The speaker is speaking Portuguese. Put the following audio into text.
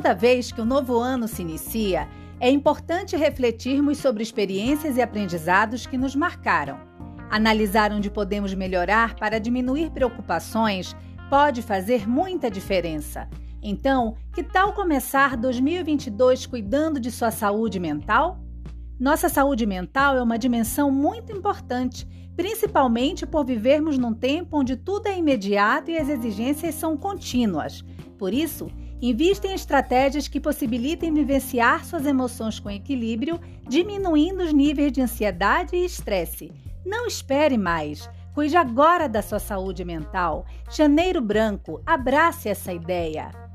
Toda vez que o um novo ano se inicia, é importante refletirmos sobre experiências e aprendizados que nos marcaram. Analisar onde podemos melhorar para diminuir preocupações pode fazer muita diferença. Então, que tal começar 2022 cuidando de sua saúde mental? Nossa saúde mental é uma dimensão muito importante, principalmente por vivermos num tempo onde tudo é imediato e as exigências são contínuas. Por isso, invista em estratégias que possibilitem vivenciar suas emoções com equilíbrio, diminuindo os níveis de ansiedade e estresse. Não espere mais. Cuide agora da sua saúde mental. Janeiro Branco, abrace essa ideia.